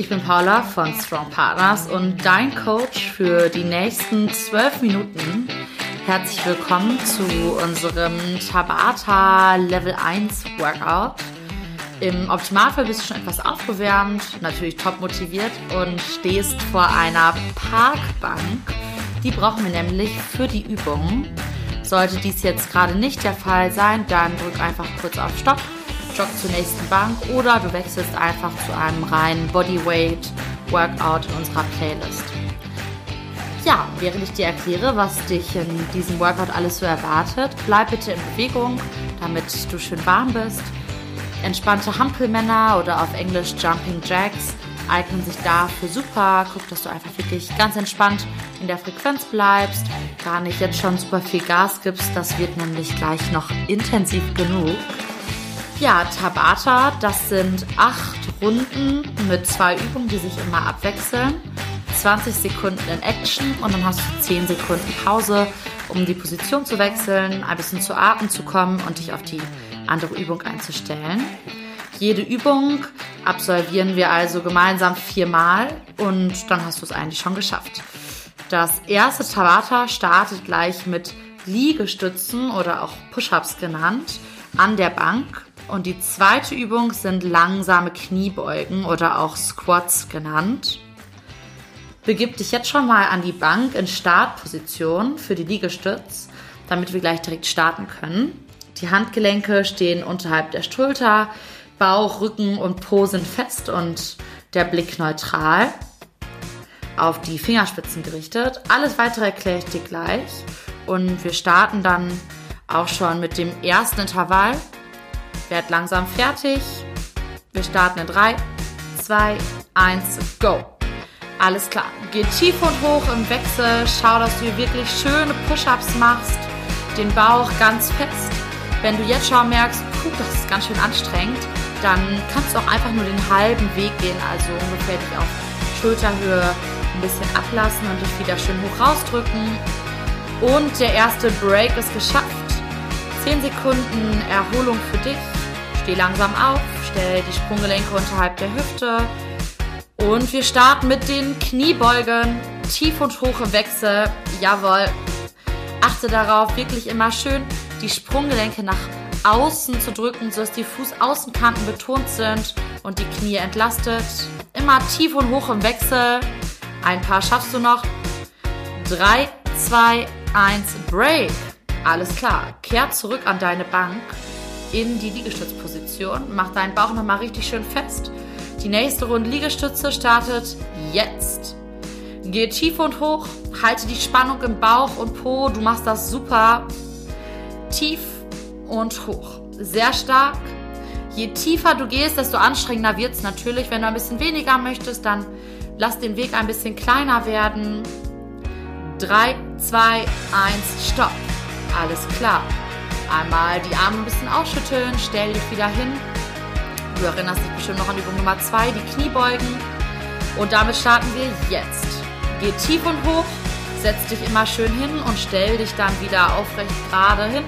Ich bin Paula von Strong Partners und dein Coach für die nächsten zwölf Minuten. Herzlich willkommen zu unserem Tabata Level 1 Workout. Im Optimalfall bist du schon etwas aufgewärmt, natürlich top motiviert und stehst vor einer Parkbank. Die brauchen wir nämlich für die Übung. Sollte dies jetzt gerade nicht der Fall sein, dann drück einfach kurz auf Stopp jogg zur nächsten Bank oder du wechselst einfach zu einem reinen Bodyweight Workout in unserer Playlist. Ja, während ich dir erkläre, was dich in diesem Workout alles so erwartet, bleib bitte in Bewegung, damit du schön warm bist. Entspannte Hampelmänner oder auf Englisch Jumping Jacks eignen sich dafür super. Guck, dass du einfach wirklich ganz entspannt in der Frequenz bleibst, gar nicht jetzt schon super viel Gas gibst. Das wird nämlich gleich noch intensiv genug. Ja, Tabata, das sind acht Runden mit zwei Übungen, die sich immer abwechseln. 20 Sekunden in Action und dann hast du 10 Sekunden Pause, um die Position zu wechseln, ein bisschen zu Atmen zu kommen und dich auf die andere Übung einzustellen. Jede Übung absolvieren wir also gemeinsam viermal und dann hast du es eigentlich schon geschafft. Das erste Tabata startet gleich mit Liegestützen oder auch Push-ups genannt an der Bank und die zweite Übung sind langsame Kniebeugen oder auch Squats genannt. Begib dich jetzt schon mal an die Bank in Startposition für die Liegestütz, damit wir gleich direkt starten können. Die Handgelenke stehen unterhalb der Schulter, Bauch, Rücken und Po sind fest und der Blick neutral. Auf die Fingerspitzen gerichtet. Alles weitere erkläre ich dir gleich. Und wir starten dann auch schon mit dem ersten Intervall. Werd langsam fertig. Wir starten in 3, 2, 1, go. Alles klar. Geh tief und hoch im Wechsel. Schau, dass du hier wirklich schöne Push-Ups machst. Den Bauch ganz fest. Wenn du jetzt schon merkst, puh, das ist ganz schön anstrengend, dann kannst du auch einfach nur den halben Weg gehen, also ungefähr dich auf Schulterhöhe ein bisschen ablassen und dich wieder schön hoch rausdrücken. Und der erste Break ist geschafft. 10 Sekunden Erholung für dich. Steh langsam auf, stell die Sprunggelenke unterhalb der Hüfte und wir starten mit den Kniebeugen. Tief und hoch im Wechsel. Jawohl. Achte darauf, wirklich immer schön die Sprunggelenke nach außen zu drücken, sodass die Fußaußenkanten betont sind und die Knie entlastet. Immer tief und hoch im Wechsel. Ein paar schaffst du noch. 3, 2, 1, Break. Alles klar. Kehr zurück an deine Bank in die Liegestützposition. Mach deinen Bauch nochmal richtig schön fest. Die nächste Runde Liegestütze startet jetzt. Geh tief und hoch, halte die Spannung im Bauch und Po. Du machst das super. Tief und hoch. Sehr stark. Je tiefer du gehst, desto anstrengender wird es natürlich. Wenn du ein bisschen weniger möchtest, dann lass den Weg ein bisschen kleiner werden. 3, 2, 1, stopp. Alles klar. Einmal die Arme ein bisschen ausschütteln, stell dich wieder hin. Du erinnerst dich bestimmt noch an Übung Nummer 2, die Kniebeugen. Und damit starten wir jetzt. Geh tief und hoch, setz dich immer schön hin und stell dich dann wieder aufrecht gerade hin.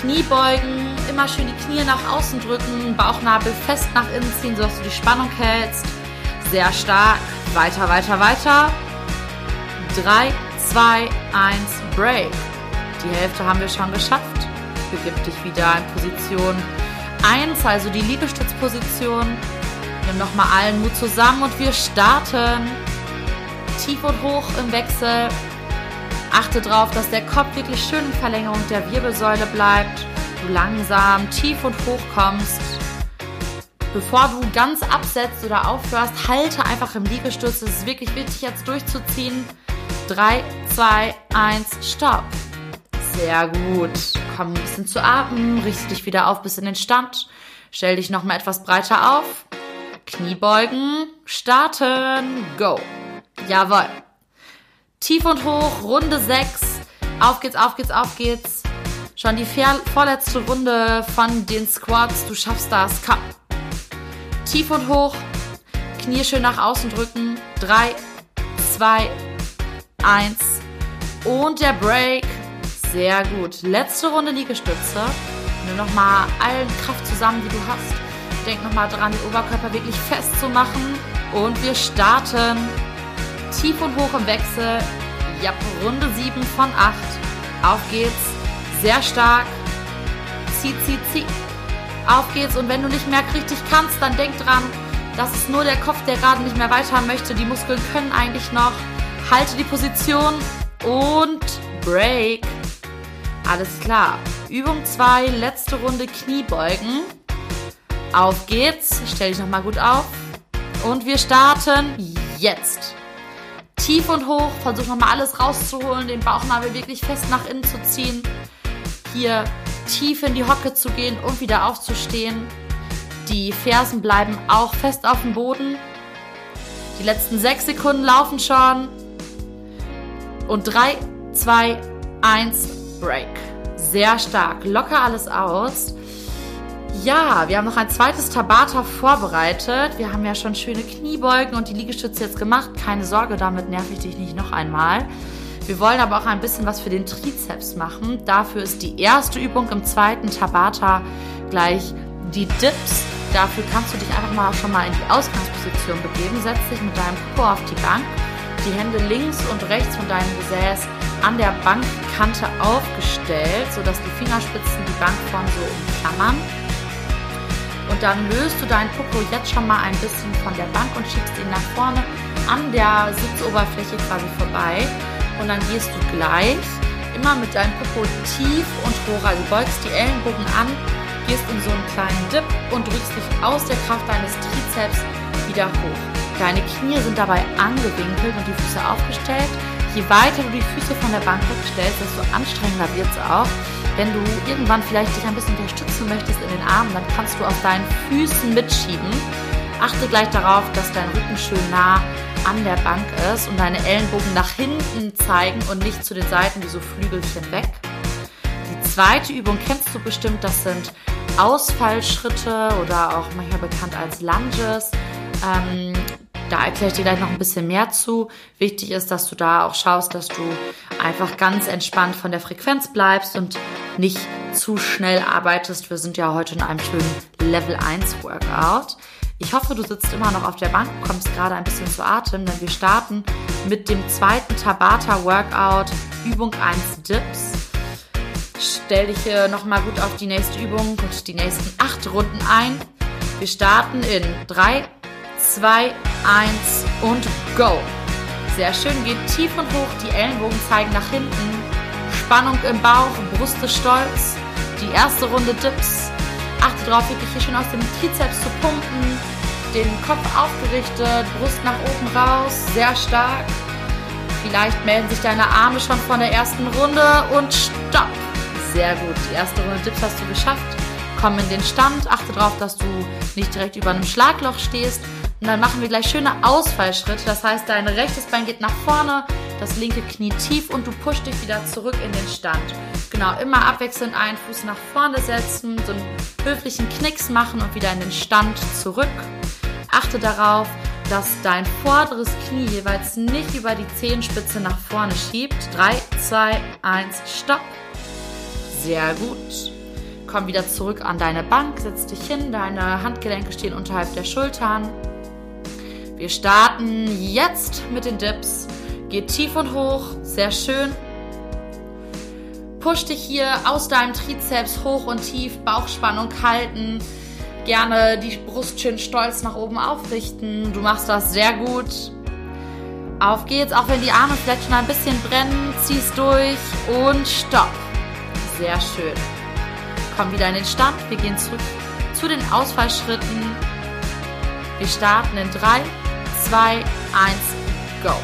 Kniebeugen, immer schön die Knie nach außen drücken, Bauchnabel fest nach innen ziehen, sodass du die Spannung hältst. Sehr stark. Weiter, weiter, weiter. 3, 2, 1, Break. Die Hälfte haben wir schon geschafft. Begib dich wieder in Position 1, also die Liegestützposition. Nimm nochmal allen Mut zusammen und wir starten. Tief und hoch im Wechsel. Achte darauf, dass der Kopf wirklich schön in Verlängerung der Wirbelsäule bleibt. Du langsam tief und hoch kommst. Bevor du ganz absetzt oder aufhörst, halte einfach im Liegestütz. Es ist wirklich wichtig, jetzt durchzuziehen. 3, 2, 1, Stopp. Sehr gut. Komm ein bisschen zu atmen, richte dich wieder auf bis in den Stand. Stell dich nochmal etwas breiter auf. Kniebeugen, starten, go. Jawohl. Tief und hoch, Runde 6. Auf geht's, auf geht's, auf geht's. Schon die vorletzte Runde von den Squats. Du schaffst das. Komm. Tief und hoch. Knie schön nach außen drücken. 3, 2, 1. Und der Break. Sehr gut. Letzte Runde Liegestütze. Nimm nochmal allen Kraft zusammen, die du hast. Denk nochmal dran, den Oberkörper wirklich festzumachen. Und wir starten tief und hoch im Wechsel. Ja, Runde 7 von 8. Auf geht's. Sehr stark. Zieh, zieh, zieh. Auf geht's. Und wenn du nicht mehr richtig kannst, dann denk dran, das ist nur der Kopf, der gerade nicht mehr weiter möchte. Die Muskeln können eigentlich noch. Halte die Position und Break. Alles klar. Übung 2, letzte Runde Kniebeugen. Auf geht's. Stell dich nochmal gut auf. Und wir starten jetzt. Tief und hoch. Versuch nochmal alles rauszuholen. Den Bauchnabel wirklich fest nach innen zu ziehen. Hier tief in die Hocke zu gehen und wieder aufzustehen. Die Fersen bleiben auch fest auf dem Boden. Die letzten sechs Sekunden laufen schon. Und drei, zwei, eins, Break. Sehr stark. Locker alles aus. Ja, wir haben noch ein zweites Tabata vorbereitet. Wir haben ja schon schöne Kniebeugen und die Liegestütze jetzt gemacht. Keine Sorge, damit nerv ich dich nicht noch einmal. Wir wollen aber auch ein bisschen was für den Trizeps machen. Dafür ist die erste Übung im zweiten Tabata gleich die Dips. Dafür kannst du dich einfach mal schon mal in die Ausgangsposition begeben. Setz dich mit deinem Po auf die Bank, die Hände links und rechts von deinem Gesäß an der Bankkante aufgestellt, sodass die Fingerspitzen die Bank vorne so umklammern. Und dann löst du deinen Popo jetzt schon mal ein bisschen von der Bank und schiebst ihn nach vorne an der Sitzoberfläche quasi vorbei. Und dann gehst du gleich immer mit deinem Popo tief und hoch, also beugst die Ellenbogen an, gehst in so einen kleinen Dip und drückst dich aus der Kraft deines Trizeps wieder hoch. Deine Knie sind dabei angewinkelt und die Füße aufgestellt. Je weiter du die Füße von der Bank wegstellst, desto anstrengender wird es auch. Wenn du irgendwann vielleicht dich ein bisschen unterstützen möchtest in den Armen, dann kannst du auf deinen Füßen mitschieben. Achte gleich darauf, dass dein Rücken schön nah an der Bank ist und deine Ellenbogen nach hinten zeigen und nicht zu den Seiten wie so Flügelchen weg. Die zweite Übung kennst du bestimmt, das sind Ausfallschritte oder auch manchmal bekannt als Lunges. Ähm, da erkläre ich dir gleich noch ein bisschen mehr zu. Wichtig ist, dass du da auch schaust, dass du einfach ganz entspannt von der Frequenz bleibst und nicht zu schnell arbeitest. Wir sind ja heute in einem schönen Level 1 Workout. Ich hoffe, du sitzt immer noch auf der Bank, kommst gerade ein bisschen zu Atem, denn wir starten mit dem zweiten Tabata Workout, Übung 1 Dips. Stell dich nochmal gut auf die nächste Übung und die nächsten acht Runden ein. Wir starten in 3, 2, 1 und go. Sehr schön, geht tief und hoch, die Ellenbogen zeigen nach hinten. Spannung im Bauch, Brust ist stolz. Die erste Runde Dips. Achte darauf, wirklich hier schön aus dem Trizeps zu pumpen. Den Kopf aufgerichtet, Brust nach oben raus, sehr stark. Vielleicht melden sich deine Arme schon von der ersten Runde und stopp. Sehr gut, die erste Runde Dips hast du geschafft. Komm in den Stand, achte darauf, dass du nicht direkt über einem Schlagloch stehst und dann machen wir gleich schöne Ausfallschritte. Das heißt, dein rechtes Bein geht nach vorne, das linke Knie tief und du pushst dich wieder zurück in den Stand. Genau, immer abwechselnd einen Fuß nach vorne setzen, so einen höflichen Knicks machen und wieder in den Stand zurück. Achte darauf, dass dein vorderes Knie jeweils nicht über die Zehenspitze nach vorne schiebt. 3, 2, 1, stopp. Sehr gut. Komm wieder zurück an deine Bank, setz dich hin, deine Handgelenke stehen unterhalb der Schultern. Wir starten jetzt mit den Dips. Geht tief und hoch, sehr schön. Push dich hier aus deinem Trizeps hoch und tief, Bauchspannung halten. Gerne die Brust schön stolz nach oben aufrichten. Du machst das sehr gut. Auf geht's, auch wenn die Arme vielleicht schon ein bisschen brennen, zieh's durch und stopp. Sehr schön. Komm wieder in den Stand. Wir gehen zurück zu den Ausfallschritten. Wir starten in 3, 2, 1, go.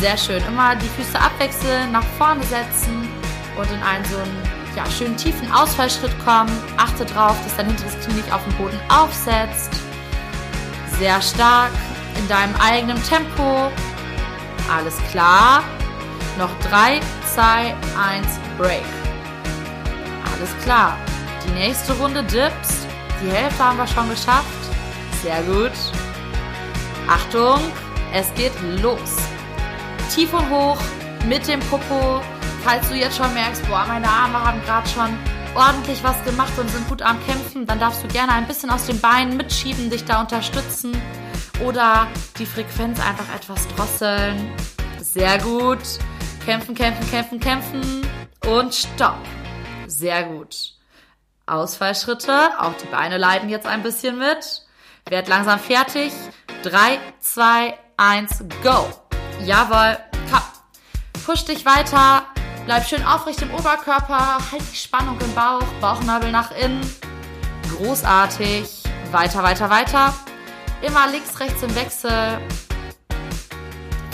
Sehr schön. Immer die Füße abwechseln, nach vorne setzen und in einen so einen ja, schönen tiefen Ausfallschritt kommen. Achte darauf, dass dein hinteres Knie nicht auf dem Boden aufsetzt. Sehr stark in deinem eigenen Tempo. Alles klar. Noch 3, 2, 1, Break. Alles klar. Die nächste Runde Dips. Die Hälfte haben wir schon geschafft. Sehr gut. Achtung, es geht los. Tief und hoch mit dem Popo. Falls du jetzt schon merkst, boah, meine Arme haben gerade schon ordentlich was gemacht und sind gut am Kämpfen, dann darfst du gerne ein bisschen aus den Beinen mitschieben, dich da unterstützen oder die Frequenz einfach etwas drosseln. Sehr gut. Kämpfen, kämpfen, kämpfen, kämpfen und stopp. Sehr gut. Ausfallschritte, auch die Beine leiden jetzt ein bisschen mit. Werd langsam fertig. 3, 2, 1, go. Jawohl, komm. Push dich weiter. Bleib schön aufrecht im Oberkörper. Halt die Spannung im Bauch. Bauchnabel nach innen. Großartig. Weiter, weiter, weiter. Immer links, rechts im Wechsel.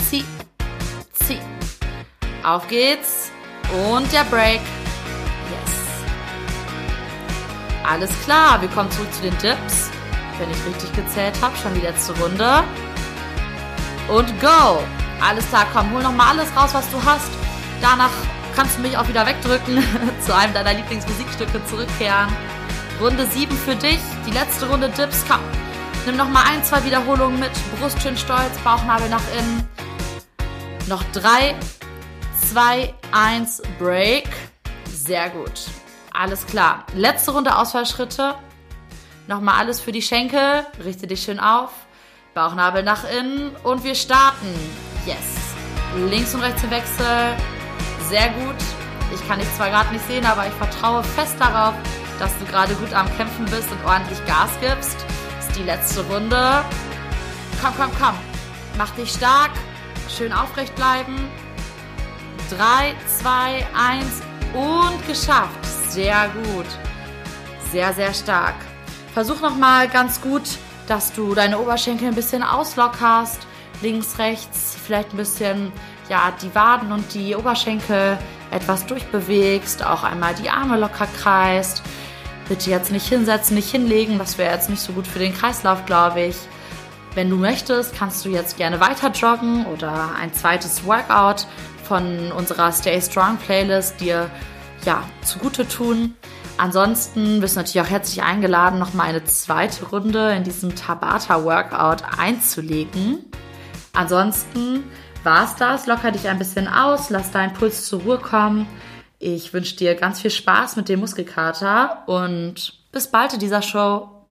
Zieh, zieh. Auf geht's. Und der Break. Yes. Alles klar, wir kommen zurück zu den Dips. Wenn ich richtig gezählt habe, schon die letzte Runde. Und go! Alles klar, komm, hol nochmal alles raus, was du hast. Danach kannst du mich auch wieder wegdrücken, zu einem deiner Lieblingsmusikstücke zurückkehren. Runde 7 für dich, die letzte Runde Dips, komm. Nimm nochmal ein, zwei Wiederholungen mit. Brust schön stolz, Bauchnabel nach innen. Noch 3, 2, 1, Break. Sehr gut. Alles klar. Letzte Runde Ausfallschritte. Nochmal alles für die Schenkel. Richte dich schön auf. Bauchnabel nach innen. Und wir starten. Yes. Links und rechts im Wechsel. Sehr gut. Ich kann dich zwar gerade nicht sehen, aber ich vertraue fest darauf, dass du gerade gut am Kämpfen bist und ordentlich Gas gibst. Das ist die letzte Runde. Komm, komm, komm. Mach dich stark. Schön aufrecht bleiben. 3, 2, 1 und geschafft. Sehr gut. Sehr, sehr stark. Versuch nochmal ganz gut, dass du deine Oberschenkel ein bisschen auslockerst. Links, rechts, vielleicht ein bisschen, ja, die Waden und die Oberschenkel etwas durchbewegst. Auch einmal die Arme locker kreist. Bitte jetzt nicht hinsetzen, nicht hinlegen. Das wäre jetzt nicht so gut für den Kreislauf, glaube ich. Wenn du möchtest, kannst du jetzt gerne weiter joggen oder ein zweites Workout von unserer Stay Strong Playlist dir ja zugute tun. Ansonsten bist du natürlich auch herzlich eingeladen, noch mal eine zweite Runde in diesem Tabata Workout einzulegen. Ansonsten war's das. Locker dich ein bisschen aus, lass deinen Puls zur Ruhe kommen. Ich wünsche dir ganz viel Spaß mit dem Muskelkater und bis bald in dieser Show.